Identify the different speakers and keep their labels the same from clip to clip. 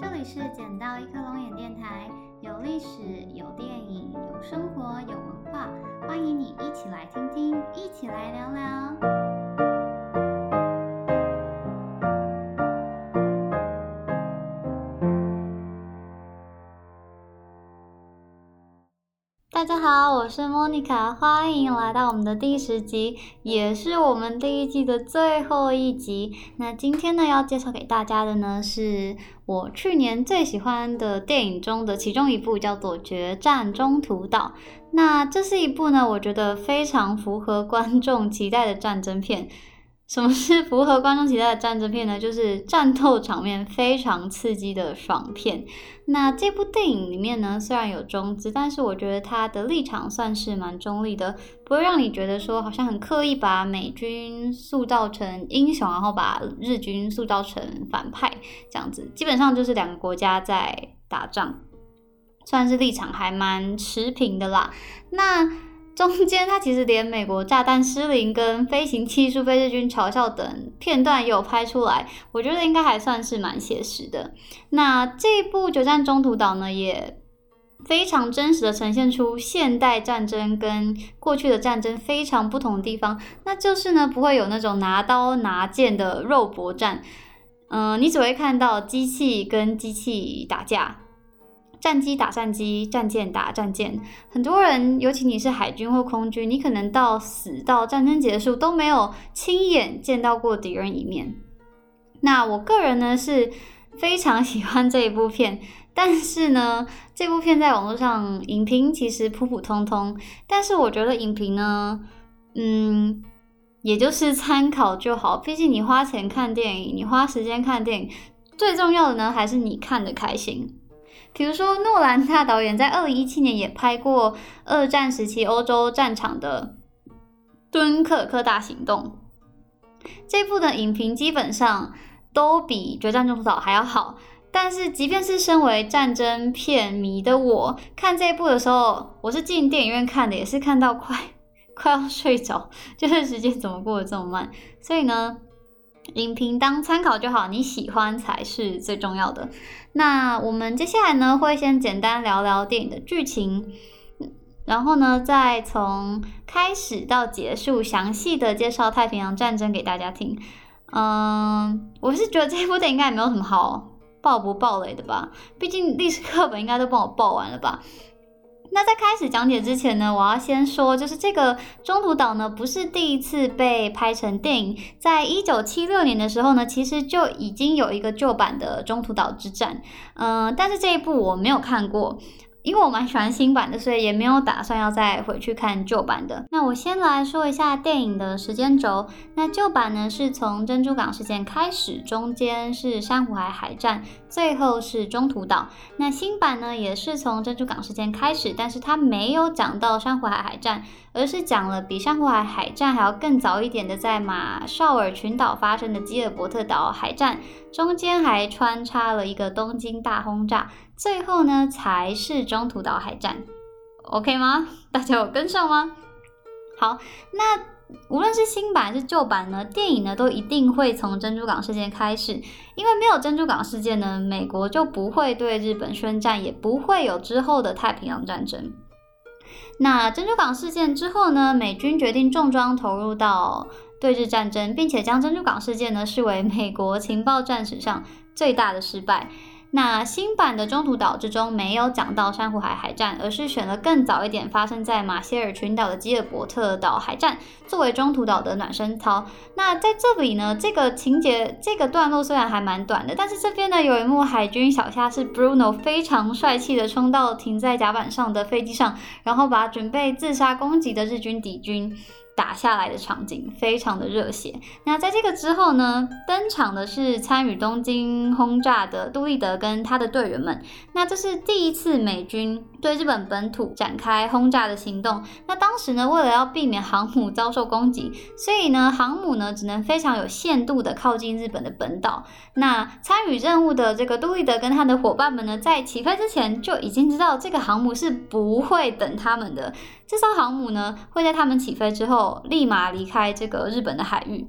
Speaker 1: 这里是捡到一颗龙眼电台，有历史，有电影，有生活，有文化，欢迎你一起来听听，一起来聊聊。大家好，我是莫妮卡，欢迎来到我们的第十集，也是我们第一季的最后一集。那今天呢，要介绍给大家的呢，是我去年最喜欢的电影中的其中一部，叫做《决战中途岛》。那这是一部呢，我觉得非常符合观众期待的战争片。什么是符合观众期待的战争片呢？就是战斗场面非常刺激的爽片。那这部电影里面呢，虽然有中资，但是我觉得它的立场算是蛮中立的，不会让你觉得说好像很刻意把美军塑造成英雄，然后把日军塑造成反派这样子。基本上就是两个国家在打仗，算是立场还蛮持平的啦。那中间，他其实连美国炸弹失灵跟飞行技术被日军嘲笑等片段也有拍出来，我觉得应该还算是蛮写实的。那这部《决战中途岛》呢，也非常真实的呈现出现代战争跟过去的战争非常不同的地方，那就是呢，不会有那种拿刀拿剑的肉搏战，嗯，你只会看到机器跟机器打架。战机打战机，战舰打战舰。很多人，尤其你是海军或空军，你可能到死到战争结束都没有亲眼见到过敌人一面。那我个人呢是非常喜欢这一部片，但是呢，这部片在网络上影评其实普普通通。但是我觉得影评呢，嗯，也就是参考就好。毕竟你花钱看电影，你花时间看电影，最重要的呢还是你看的开心。比如说，诺兰大导演在二零一七年也拍过二战时期欧洲战场的《敦刻尔克大行动》，这部的影评基本上都比《决战中途岛》还要好。但是，即便是身为战争片迷的我，看这部的时候，我是进电影院看的，也是看到快 快要睡着，就是时间怎么过得这么慢。所以呢，影评当参考就好，你喜欢才是最重要的。那我们接下来呢，会先简单聊聊电影的剧情，然后呢，再从开始到结束，详细的介绍太平洋战争给大家听。嗯，我是觉得这部电影应该也没有什么好爆不爆雷的吧，毕竟历史课本应该都帮我爆完了吧。那在开始讲解之前呢，我要先说，就是这个中途岛呢，不是第一次被拍成电影。在一九七六年的时候呢，其实就已经有一个旧版的中途岛之战，嗯，但是这一部我没有看过。因为我蛮喜欢新版的，所以也没有打算要再回去看旧版的。那我先来说一下电影的时间轴。那旧版呢是从珍珠港事件开始，中间是珊瑚海海战，最后是中途岛。那新版呢也是从珍珠港事件开始，但是它没有讲到珊瑚海海战，而是讲了比珊瑚海海战还要更早一点的，在马绍尔群岛发生的基尔伯特岛海战，中间还穿插了一个东京大轰炸。最后呢，才是中途岛海战，OK 吗？大家有跟上吗？好，那无论是新版还是旧版呢，电影呢都一定会从珍珠港事件开始，因为没有珍珠港事件呢，美国就不会对日本宣战，也不会有之后的太平洋战争。那珍珠港事件之后呢，美军决定重装投入到对日战争，并且将珍珠港事件呢视为美国情报战史上最大的失败。那新版的中途岛之中没有讲到珊瑚海海战，而是选了更早一点发生在马歇尔群岛的基尔伯特岛海战作为中途岛的暖身操。那在这里呢，这个情节这个段落虽然还蛮短的，但是这边呢有一幕海军小虾是 Bruno 非常帅气的冲到停在甲板上的飞机上，然后把准备自杀攻击的日军敌军。打下来的场景非常的热血。那在这个之后呢，登场的是参与东京轰炸的杜立德跟他的队员们。那这是第一次美军对日本本土展开轰炸的行动。那当时呢，为了要避免航母遭受攻击，所以呢，航母呢只能非常有限度的靠近日本的本岛。那参与任务的这个杜立德跟他的伙伴们呢，在起飞之前就已经知道这个航母是不会等他们的。这艘航母呢，会在他们起飞之后立马离开这个日本的海域。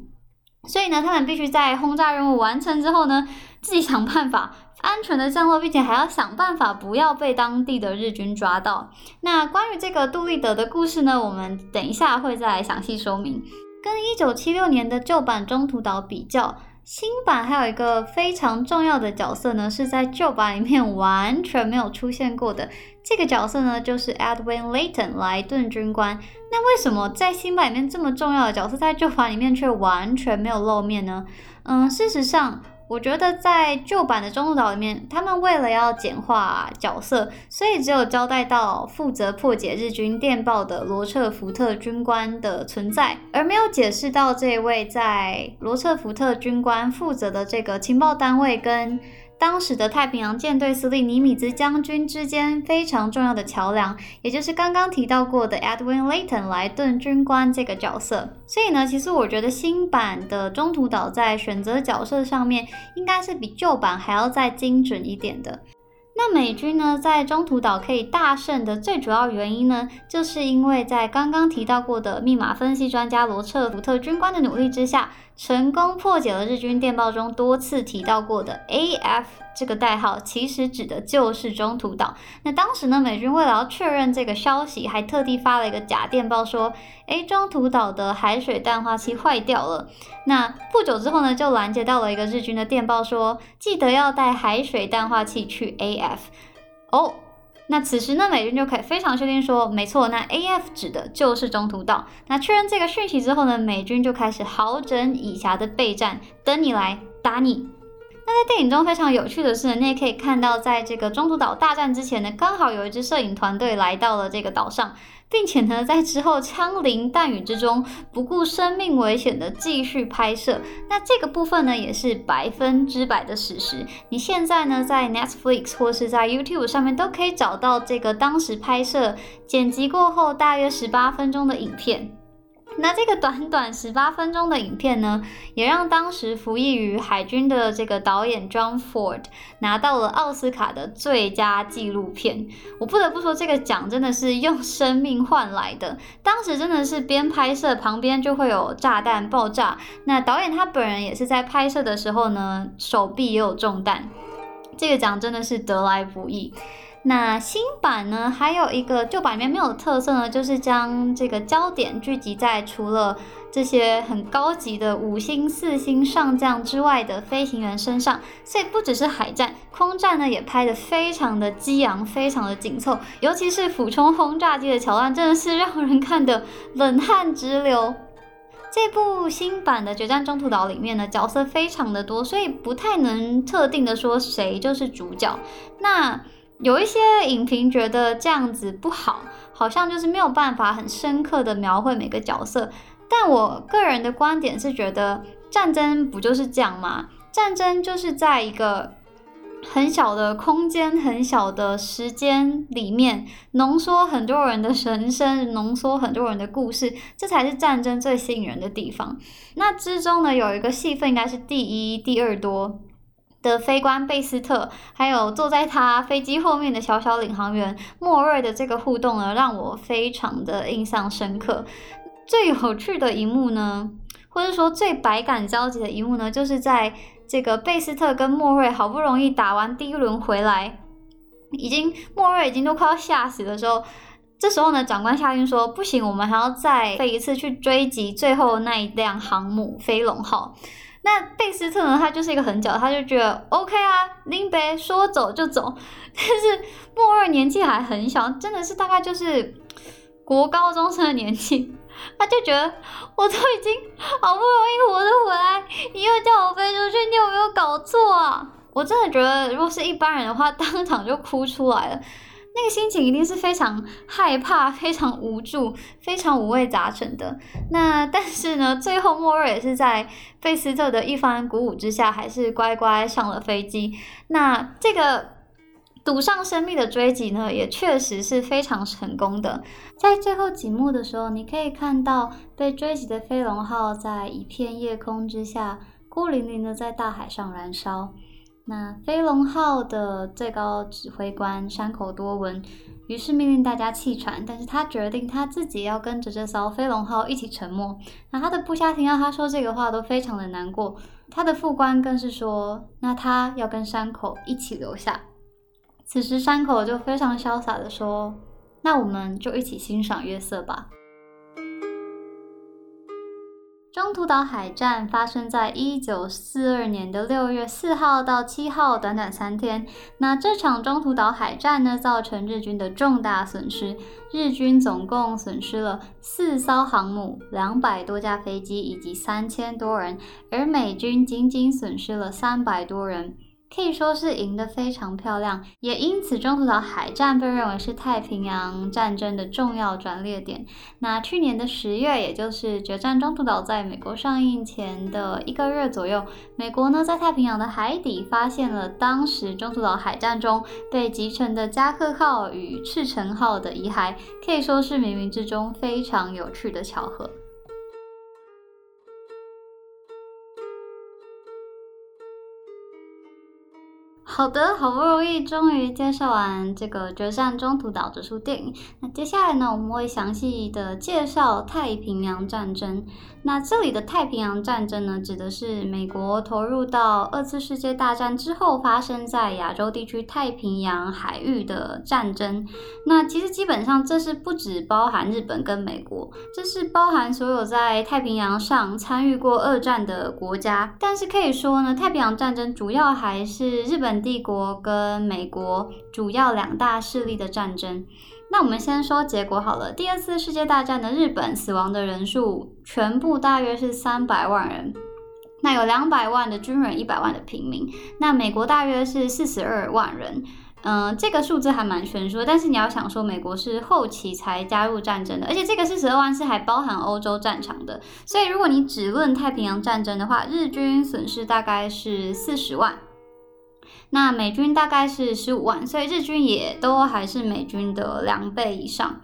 Speaker 1: 所以呢，他们必须在轰炸任务完成之后呢，自己想办法安全的降落，并且还要想办法不要被当地的日军抓到。那关于这个杜立德的故事呢，我们等一下会再来详细说明。跟一九七六年的旧版中途岛比较。新版还有一个非常重要的角色呢，是在旧版里面完全没有出现过的。这个角色呢，就是 Edwin Layton 来顿军官。那为什么在新版里面这么重要的角色，在旧版里面却完全没有露面呢？嗯，事实上。我觉得在旧版的中途岛里面，他们为了要简化角色，所以只有交代到负责破解日军电报的罗彻福特军官的存在，而没有解释到这位在罗彻福特军官负责的这个情报单位跟。当时的太平洋舰队司令尼米兹将军之间非常重要的桥梁，也就是刚刚提到过的 Edwin Layton 莱顿军官这个角色。所以呢，其实我觉得新版的中途岛在选择角色上面，应该是比旧版还要再精准一点的。那美军呢，在中途岛可以大胜的最主要原因呢，就是因为在刚刚提到过的密码分析专家罗彻福特军官的努力之下。成功破解了日军电报中多次提到过的 AF 这个代号，其实指的就是中途岛。那当时呢，美军为了要确认这个消息，还特地发了一个假电报，说：“诶，中途岛的海水淡化器坏掉了。”那不久之后呢，就拦截到了一个日军的电报，说：“记得要带海水淡化器去 AF。”哦。那此时呢，美军就可以非常确定说，没错，那 A F 指的就是中途岛。那确认这个讯息之后呢，美军就开始好整以暇的备战，等你来打你。那在电影中非常有趣的是，你也可以看到，在这个中途岛大战之前呢，刚好有一支摄影团队来到了这个岛上。并且呢，在之后枪林弹雨之中，不顾生命危险的继续拍摄。那这个部分呢，也是百分之百的史实。你现在呢，在 Netflix 或是在 YouTube 上面都可以找到这个当时拍摄、剪辑过后大约十八分钟的影片。那这个短短十八分钟的影片呢，也让当时服役于海军的这个导演 John Ford 拿到了奥斯卡的最佳纪录片。我不得不说，这个奖真的是用生命换来的。当时真的是边拍摄旁边就会有炸弹爆炸，那导演他本人也是在拍摄的时候呢，手臂也有中弹。这个奖真的是得来不易。那新版呢，还有一个旧版里面没有的特色呢，就是将这个焦点聚集在除了这些很高级的五星、四星上将之外的飞行员身上。所以不只是海战，空战呢也拍得非常的激昂，非常的紧凑。尤其是俯冲轰炸机的桥段，真的是让人看得冷汗直流。这部新版的《决战中途岛》里面呢，角色非常的多，所以不太能特定的说谁就是主角。那有一些影评觉得这样子不好，好像就是没有办法很深刻的描绘每个角色。但我个人的观点是觉得，战争不就是这样吗？战争就是在一个很小的空间、很小的时间里面，浓缩很多人的人生，浓缩很多人的故事，这才是战争最吸引人的地方。那之中呢，有一个戏份应该是第一、第二多。的飞官贝斯特，还有坐在他飞机后面的小小领航员莫瑞的这个互动呢，让我非常的印象深刻。最有趣的一幕呢，或者说最百感交集的一幕呢，就是在这个贝斯特跟莫瑞好不容易打完第一轮回来，已经莫瑞已经都快要吓死的时候，这时候呢，长官下令说，不行，我们还要再飞一次去追击最后那一辆航母飞龙号。那贝斯特呢？他就是一个狠角，他就觉得 OK 啊，林北说走就走。但是莫二年纪还很小，真的是大概就是国高中生的年纪，他就觉得我都已经好不容易活着回来，你又叫我飞出去，你有没有搞错啊？我真的觉得，如果是一般人的话，当场就哭出来了。那个心情一定是非常害怕、非常无助、非常五味杂陈的。那但是呢，最后莫瑞也是在费斯特的一番鼓舞之下，还是乖乖上了飞机。那这个赌上生命的追击呢，也确实是非常成功的。在最后几幕的时候，你可以看到被追击的飞龙号在一片夜空之下，孤零零的在大海上燃烧。那飞龙号的最高指挥官山口多文于是命令大家弃船，但是他决定他自己要跟着这艘飞龙号一起沉没。那他的部下听到他说这个话都非常的难过，他的副官更是说，那他要跟山口一起留下。此时山口就非常潇洒的说，那我们就一起欣赏月色吧。中途岛海战发生在一九四二年的六月四号到七号，短短三天。那这场中途岛海战呢，造成日军的重大损失，日军总共损失了四艘航母、两百多架飞机以及三千多人，而美军仅仅损失了三百多人。可以说是赢得非常漂亮，也因此中途岛海战被认为是太平洋战争的重要转捩点。那去年的十月，也就是《决战中途岛》在美国上映前的一个月左右，美国呢在太平洋的海底发现了当时中途岛海战中被击沉的加贺号与赤城号的遗骸，可以说是冥冥之中非常有趣的巧合。好的，好不容易终于介绍完这个《决战中途岛》这出电影，那接下来呢，我们会详细的介绍太平洋战争。那这里的太平洋战争呢，指的是美国投入到二次世界大战之后发生在亚洲地区太平洋海域的战争。那其实基本上这是不只包含日本跟美国，这是包含所有在太平洋上参与过二战的国家。但是可以说呢，太平洋战争主要还是日本帝国跟美国主要两大势力的战争。那我们先说结果好了。第二次世界大战的日本死亡的人数全部大约是三百万人，那有两百万的军人，一百万的平民。那美国大约是四十二万人，嗯，这个数字还蛮悬殊。但是你要想说，美国是后期才加入战争的，而且这个四十二万是还包含欧洲战场的。所以如果你只论太平洋战争的话，日军损失大概是四十万。那美军大概是十五万，所以日军也都还是美军的两倍以上。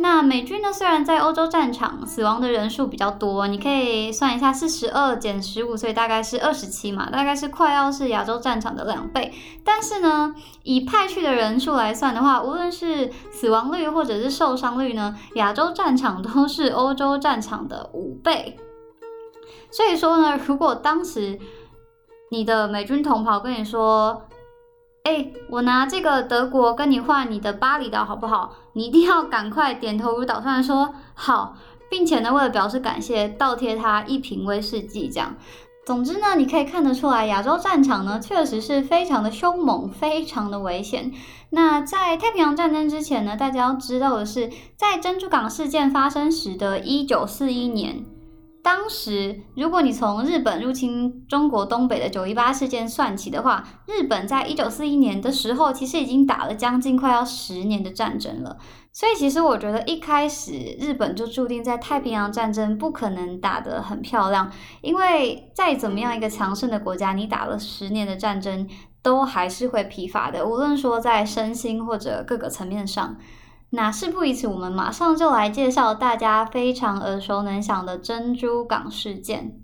Speaker 1: 那美军呢，虽然在欧洲战场死亡的人数比较多，你可以算一下，四十二减十五，所以大概是二十七嘛，大概是快要是亚洲战场的两倍。但是呢，以派去的人数来算的话，无论是死亡率或者是受伤率呢，亚洲战场都是欧洲战场的五倍。所以说呢，如果当时你的美军同袍跟你说：“哎，我拿这个德国跟你换你的巴厘岛好不好？”你一定要赶快点头如捣蒜说好，并且呢，为了表示感谢，倒贴他一瓶威士忌。这样，总之呢，你可以看得出来，亚洲战场呢确实是非常的凶猛，非常的危险。那在太平洋战争之前呢，大家要知道的是，在珍珠港事件发生时的一九四一年。当时，如果你从日本入侵中国东北的九一八事件算起的话，日本在一九四一年的时候，其实已经打了将近快要十年的战争了。所以，其实我觉得一开始日本就注定在太平洋战争不可能打得很漂亮，因为再怎么样一个强盛的国家，你打了十年的战争，都还是会疲乏的，无论说在身心或者各个层面上。那事不宜迟，我们马上就来介绍大家非常耳熟能详的珍珠港事件。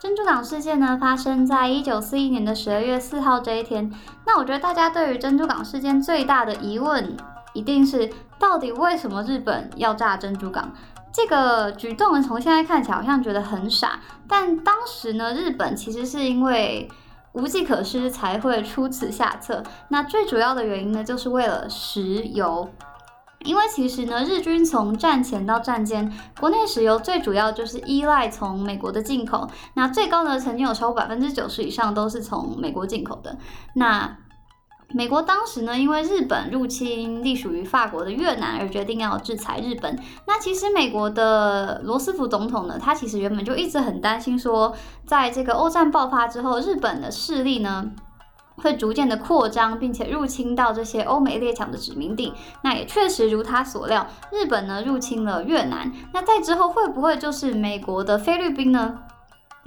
Speaker 1: 珍珠港事件呢，发生在一九四一年的十二月四号这一天。那我觉得大家对于珍珠港事件最大的疑问，一定是到底为什么日本要炸珍珠港？这个举动呢，从现在看起来好像觉得很傻，但当时呢，日本其实是因为。无计可施才会出此下策。那最主要的原因呢，就是为了石油。因为其实呢，日军从战前到战间，国内石油最主要就是依赖从美国的进口。那最高呢，曾经有超过百分之九十以上都是从美国进口的。那美国当时呢，因为日本入侵隶属于法国的越南，而决定要制裁日本。那其实美国的罗斯福总统呢，他其实原本就一直很担心，说在这个欧战爆发之后，日本的势力呢会逐渐的扩张，并且入侵到这些欧美列强的殖民地。那也确实如他所料，日本呢入侵了越南。那在之后会不会就是美国的菲律宾呢？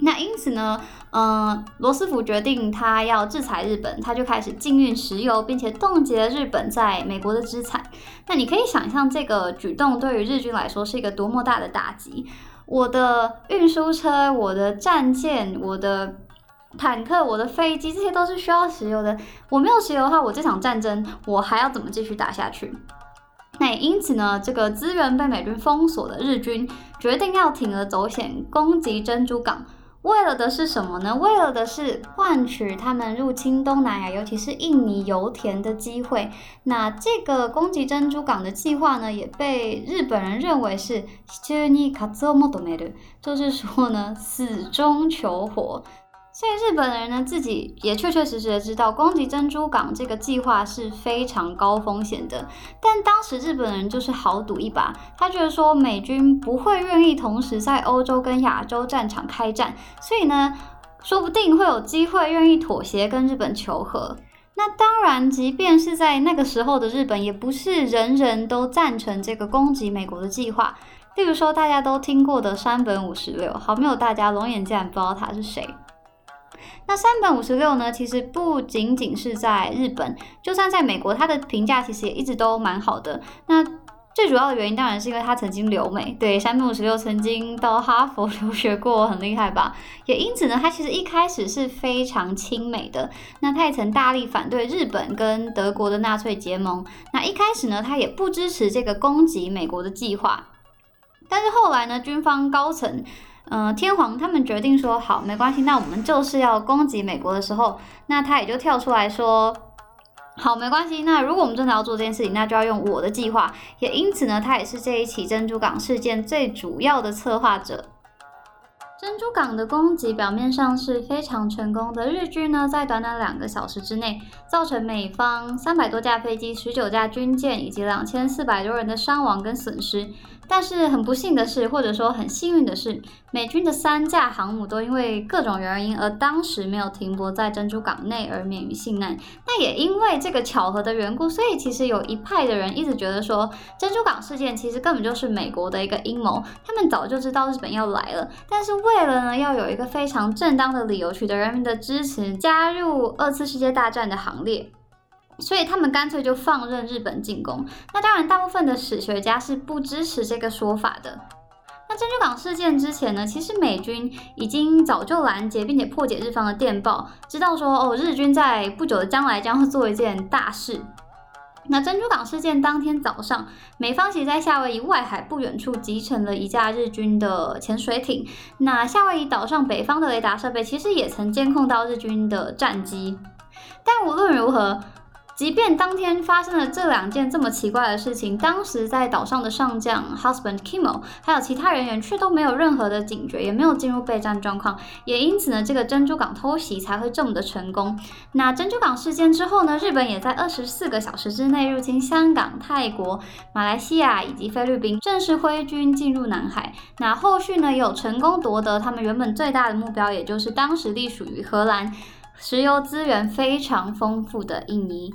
Speaker 1: 那因此呢，嗯，罗斯福决定他要制裁日本，他就开始禁运石油，并且冻结日本在美国的资产。那你可以想象这个举动对于日军来说是一个多么大的打击。我的运输车、我的战舰、我的坦克、我的飞机，这些都是需要石油的。我没有石油的话，我这场战争我还要怎么继续打下去？那因此呢，这个资源被美军封锁的日军决定要铤而走险，攻击珍珠港。为了的是什么呢？为了的是换取他们入侵东南亚，尤其是印尼油田的机会。那这个攻击珍珠港的计划呢，也被日本人认为是就是说呢，死中求活。所以日本人呢，自己也确确实实的知道攻击珍珠港这个计划是非常高风险的。但当时日本人就是豪赌一把，他觉得说美军不会愿意同时在欧洲跟亚洲战场开战，所以呢，说不定会有机会愿意妥协跟日本求和。那当然，即便是在那个时候的日本，也不是人人都赞成这个攻击美国的计划。例如说，大家都听过的山本五十六，好，没有大家龙眼竟然不知道他是谁。那山本五十六呢？其实不仅仅是在日本，就算在美国，他的评价其实也一直都蛮好的。那最主要的原因当然是因为他曾经留美，对，山本五十六曾经到哈佛 留学过，很厉害吧？也因此呢，他其实一开始是非常亲美的。那他也曾大力反对日本跟德国的纳粹结盟。那一开始呢，他也不支持这个攻击美国的计划。但是后来呢，军方高层。嗯，天皇他们决定说好，没关系，那我们就是要攻击美国的时候，那他也就跳出来说，好，没关系，那如果我们真的要做这件事情，那就要用我的计划。也因此呢，他也是这一起珍珠港事件最主要的策划者。珍珠港的攻击表面上是非常成功的，日军呢在短短两个小时之内，造成美方三百多架飞机、十九架军舰以及两千四百多人的伤亡跟损失。但是很不幸的是，或者说很幸运的是，美军的三架航母都因为各种原因而当时没有停泊在珍珠港内而免于幸难。那也因为这个巧合的缘故，所以其实有一派的人一直觉得说，珍珠港事件其实根本就是美国的一个阴谋，他们早就知道日本要来了，但是为了呢要有一个非常正当的理由取得人民的支持，加入二次世界大战的行列。所以他们干脆就放任日本进攻。那当然，大部分的史学家是不支持这个说法的。那珍珠港事件之前呢，其实美军已经早就拦截并且破解日方的电报，知道说哦，日军在不久的将来将会做一件大事。那珍珠港事件当天早上，美方其实在夏威夷外海不远处集成了一架日军的潜水艇。那夏威夷岛上北方的雷达设备其实也曾监控到日军的战机。但无论如何。即便当天发生了这两件这么奇怪的事情，当时在岛上的上将 Husband Kimmel 还有其他人员却都没有任何的警觉，也没有进入备战状况，也因此呢，这个珍珠港偷袭才会这么的成功。那珍珠港事件之后呢，日本也在二十四个小时之内入侵香港、泰国、马来西亚以及菲律宾，正式挥军进入南海。那后续呢，有成功夺得他们原本最大的目标，也就是当时隶属于荷兰、石油资源非常丰富的印尼。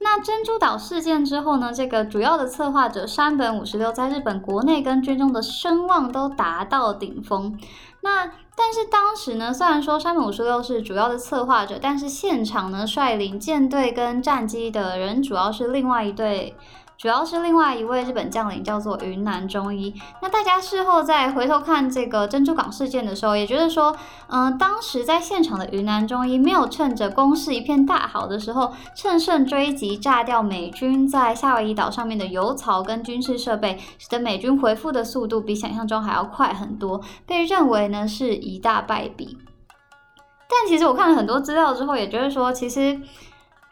Speaker 1: 那珍珠岛事件之后呢？这个主要的策划者山本五十六在日本国内跟军中的声望都达到顶峰。那但是当时呢，虽然说山本五十六是主要的策划者，但是现场呢率领舰队跟战机的人主要是另外一队。主要是另外一位日本将领叫做云南中医。那大家事后再回头看这个珍珠港事件的时候，也觉得说，嗯，当时在现场的云南中医没有趁着攻势一片大好的时候，趁胜追击，炸掉美军在夏威夷岛上面的油槽跟军事设备，使得美军回复的速度比想象中还要快很多，被认为呢是一大败笔。但其实我看了很多资料之后，也觉得说，其实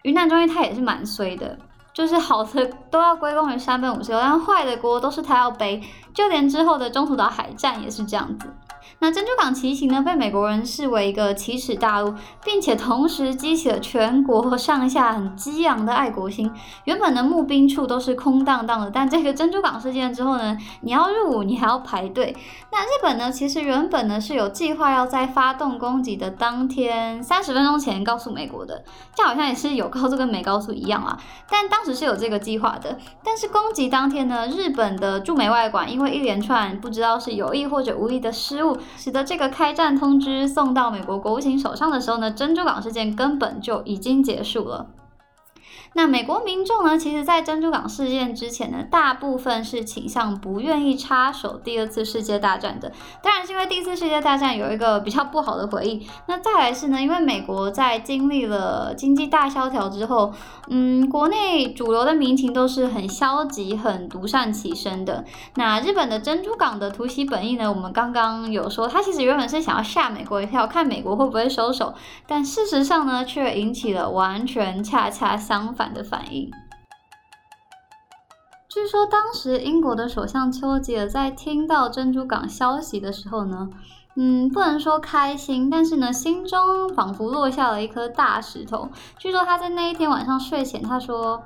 Speaker 1: 云南中医他也是蛮衰的。就是好的都要归功于山本五十六，但坏的锅都是他要背，就连之后的中途岛海战也是这样子。那珍珠港骑行呢，被美国人视为一个奇耻大辱，并且同时激起了全国上下很激昂的爱国心。原本的募兵处都是空荡荡的，但这个珍珠港事件之后呢，你要入伍，你还要排队。那日本呢，其实原本呢是有计划要在发动攻击的当天三十分钟前告诉美国的，这好像也是有告诉跟没告诉一样啊。但当时是有这个计划的，但是攻击当天呢，日本的驻美外馆因为一连串不知道是有意或者无意的失误。使得这个开战通知送到美国国务卿手上的时候呢，珍珠港事件根本就已经结束了。那美国民众呢，其实在珍珠港事件之前呢，大部分是倾向不愿意插手第二次世界大战的。当然是因为第一次世界大战有一个比较不好的回忆。那再来是呢，因为美国在经历了经济大萧条之后，嗯，国内主流的民情都是很消极、很独善其身的。那日本的珍珠港的突袭本意呢，我们刚刚有说，他其实原本是想要吓美国一跳，看美国会不会收手，但事实上呢，却引起了完全恰恰相反。的反应。据说当时英国的首相丘吉尔在听到珍珠港消息的时候呢，嗯，不能说开心，但是呢，心中仿佛落下了一颗大石头。据说他在那一天晚上睡前，他说：“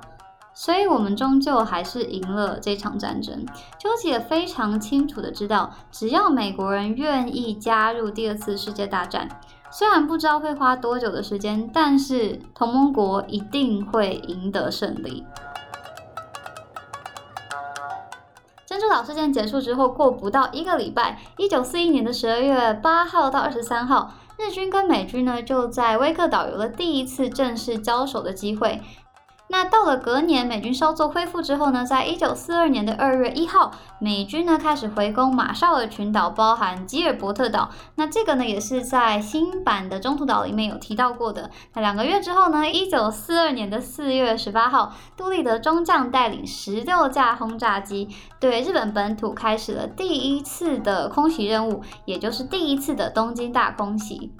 Speaker 1: 所以我们终究还是赢了这场战争。”丘吉尔非常清楚的知道，只要美国人愿意加入第二次世界大战。虽然不知道会花多久的时间，但是同盟国一定会赢得胜利。珍珠岛事件结束之后，过不到一个礼拜，一九四一年的十二月八号到二十三号，日军跟美军呢就在威克岛有了第一次正式交手的机会。那到了隔年，美军稍作恢复之后呢，在一九四二年的二月一号，美军呢开始回攻马绍尔群岛，包含吉尔伯特岛。那这个呢也是在新版的中途岛里面有提到过的。那两个月之后呢，一九四二年的四月十八号，杜立德中将带领十六架轰炸机，对日本本土开始了第一次的空袭任务，也就是第一次的东京大空袭。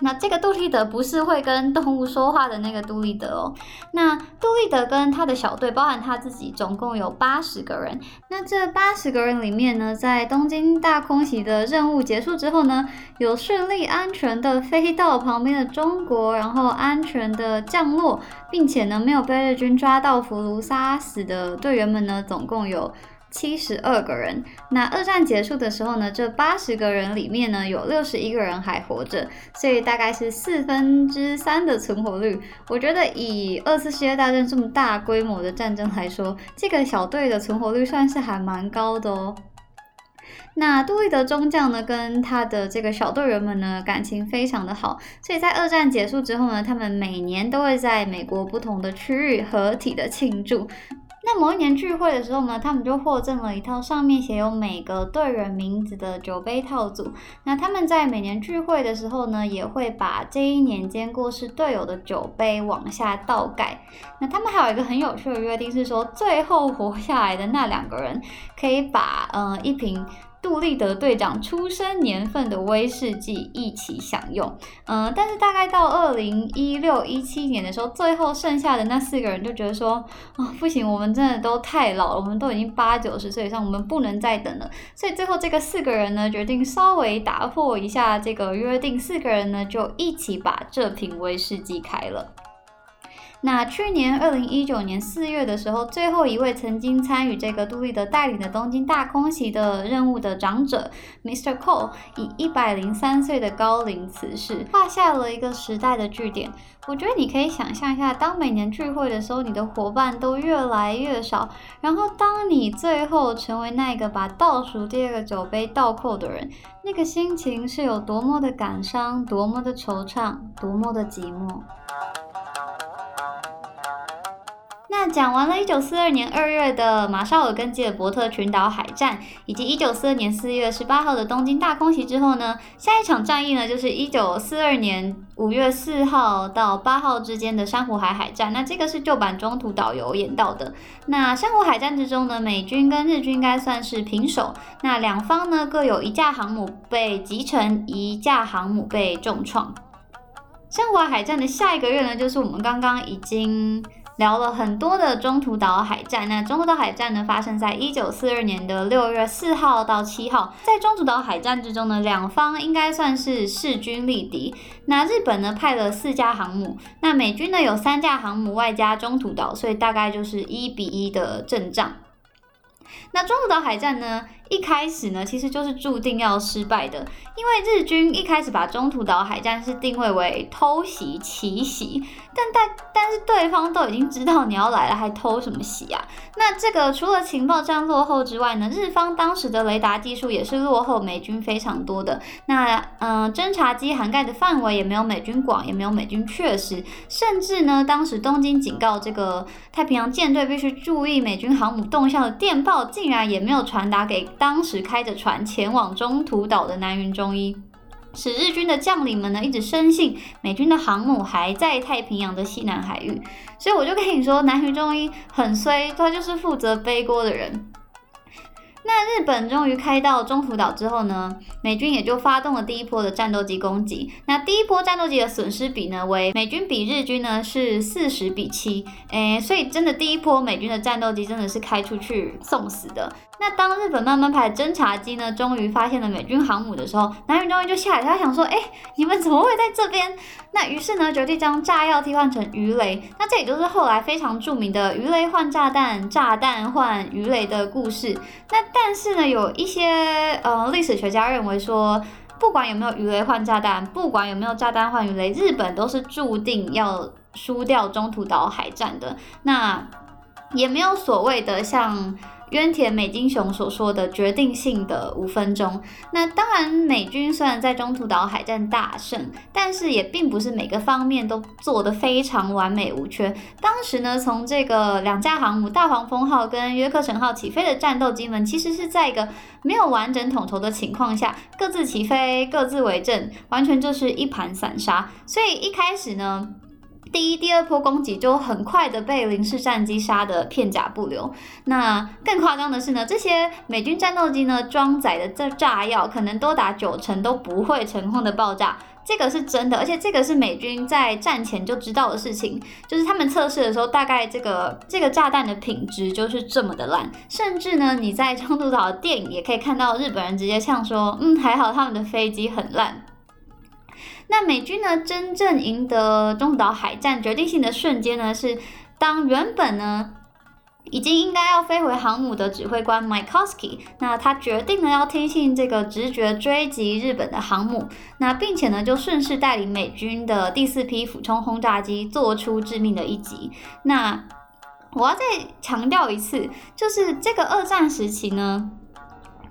Speaker 1: 那这个杜立德不是会跟动物说话的那个杜立德哦。那杜立德跟他的小队，包含他自己，总共有八十个人。那这八十个人里面呢，在东京大空袭的任务结束之后呢，有顺利安全的飞到旁边的中国，然后安全的降落，并且呢没有被日军抓到俘虏杀死的队员们呢，总共有。七十二个人。那二战结束的时候呢，这八十个人里面呢，有六十一个人还活着，所以大概是四分之三的存活率。我觉得以二次世界大战这么大规模的战争来说，这个小队的存活率算是还蛮高的哦。那杜立德中将呢，跟他的这个小队员们呢，感情非常的好，所以在二战结束之后呢，他们每年都会在美国不同的区域合体的庆祝。那某一年聚会的时候呢，他们就获赠了一套上面写有每个队员名字的酒杯套组。那他们在每年聚会的时候呢，也会把这一年间过世队友的酒杯往下倒盖。那他们还有一个很有趣的约定，是说最后活下来的那两个人可以把呃一瓶。杜立德队长出生年份的威士忌一起享用，嗯，但是大概到二零一六一七年的时候，最后剩下的那四个人就觉得说，啊，不行，我们真的都太老了，我们都已经八九十岁以上，我们不能再等了。所以最后这个四个人呢，决定稍微打破一下这个约定，四个人呢就一起把这瓶威士忌开了。那去年二零一九年四月的时候，最后一位曾经参与这个杜立德带领的东京大空袭的任务的长者，Mr. Cole，以一百零三岁的高龄辞世，画下了一个时代的句点。我觉得你可以想象一下，当每年聚会的时候，你的伙伴都越来越少，然后当你最后成为那个把倒数第二个酒杯倒扣的人，那个心情是有多么的感伤，多么的惆怅，多么的寂寞。那讲完了1942年2月的马绍尔跟吉尔伯特群岛海战，以及1942年4月18号的东京大空袭之后呢，下一场战役呢就是1942年5月4号到8号之间的珊瑚海海战。那这个是旧版中途岛有演到的。那珊瑚海战之中呢，美军跟日军应该算是平手。那两方呢各有一架航母被击沉，一架航母被重创。珊瑚海战的下一个月呢，就是我们刚刚已经。聊了很多的中途岛海战，那中途岛海战呢，发生在一九四二年的六月四号到七号。在中途岛海战之中呢，两方应该算是势均力敌。那日本呢派了四架航母，那美军呢有三架航母外加中途岛，所以大概就是一比一的阵仗。那中途岛海战呢，一开始呢，其实就是注定要失败的，因为日军一开始把中途岛海战是定位为偷袭奇袭，但但但是对方都已经知道你要来了，还偷什么袭啊？那这个除了情报战落后之外呢，日方当时的雷达技术也是落后美军非常多的。那嗯，侦察机涵盖的范围也没有美军广，也没有美军确实，甚至呢，当时东京警告这个太平洋舰队必须注意美军航母动向的电报，竟然也没有传达给当时开着船前往中途岛的南云中一。使日军的将领们呢一直深信美军的航母还在太平洋的西南海域，所以我就跟你说，南云中一很衰，他就是负责背锅的人。那日本终于开到中途岛之后呢，美军也就发动了第一波的战斗机攻击。那第一波战斗机的损失比呢为美军比日军呢是四十比七，诶，所以真的第一波美军的战斗机真的是开出去送死的。那当日本慢慢派侦察机呢，终于发现了美军航母的时候，南云终于就下来，他想说，哎，你们怎么会在这边？那于是呢，决定将炸药替换成鱼雷。那这也就是后来非常著名的鱼雷换炸弹、炸弹换鱼雷的故事。那但是呢，有一些呃历史学家认为说，不管有没有鱼雷换炸弹，不管有没有炸弹换鱼雷，日本都是注定要输掉中途岛海战的。那也没有所谓的像。渊田美金雄所说的决定性的五分钟，那当然美军虽然在中途岛海战大胜，但是也并不是每个方面都做得非常完美无缺。当时呢，从这个两架航母大黄蜂号跟约克城号起飞的战斗机们，其实是在一个没有完整统筹的情况下，各自起飞，各自为阵，完全就是一盘散沙。所以一开始呢。第一、第二波攻击就很快的被零式战机杀得片甲不留。那更夸张的是呢，这些美军战斗机呢装载的这炸药可能多达九成都不会成功的爆炸，这个是真的，而且这个是美军在战前就知道的事情，就是他们测试的时候，大概这个这个炸弹的品质就是这么的烂，甚至呢你在中途岛的电影也可以看到日本人直接呛说，嗯，还好他们的飞机很烂。那美军呢，真正赢得中途岛海战决定性的瞬间呢，是当原本呢已经应该要飞回航母的指挥官 Mikoski，那他决定呢要听信这个直觉追击日本的航母，那并且呢就顺势带领美军的第四批俯冲轰炸机做出致命的一击。那我要再强调一次，就是这个二战时期呢。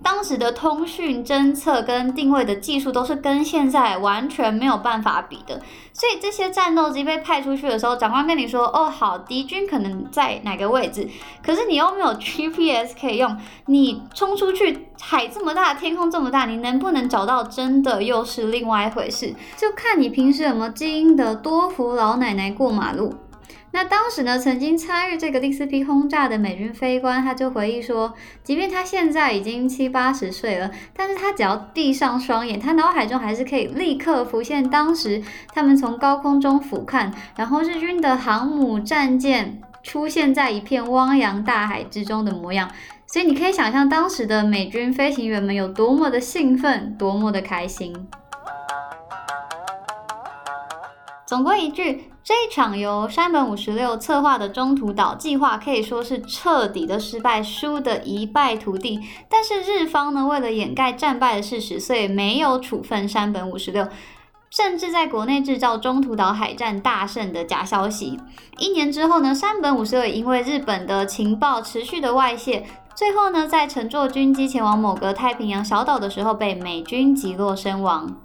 Speaker 1: 当时的通讯侦测跟定位的技术都是跟现在完全没有办法比的，所以这些战斗机被派出去的时候，长官跟你说：“哦，好，敌军可能在哪个位置。”可是你又没有 GPS 可以用，你冲出去，海这么大，天空这么大，你能不能找到真的又是另外一回事，就看你平时有没有基因的多扶老奶奶过马路。那当时呢，曾经参与这个第四批轰炸的美军飞官，他就回忆说，即便他现在已经七八十岁了，但是他只要闭上双眼，他脑海中还是可以立刻浮现当时他们从高空中俯瞰，然后日军的航母战舰出现在一片汪洋大海之中的模样。所以你可以想象当时的美军飞行员们有多么的兴奋，多么的开心。总归一句。这一场由山本五十六策划的中途岛计划可以说是彻底的失败，输得一败涂地。但是日方呢，为了掩盖战败的事实，所以没有处分山本五十六，甚至在国内制造中途岛海战大胜的假消息。一年之后呢，山本五十六因为日本的情报持续的外泄，最后呢，在乘坐军机前往某个太平洋小岛的时候，被美军击落身亡。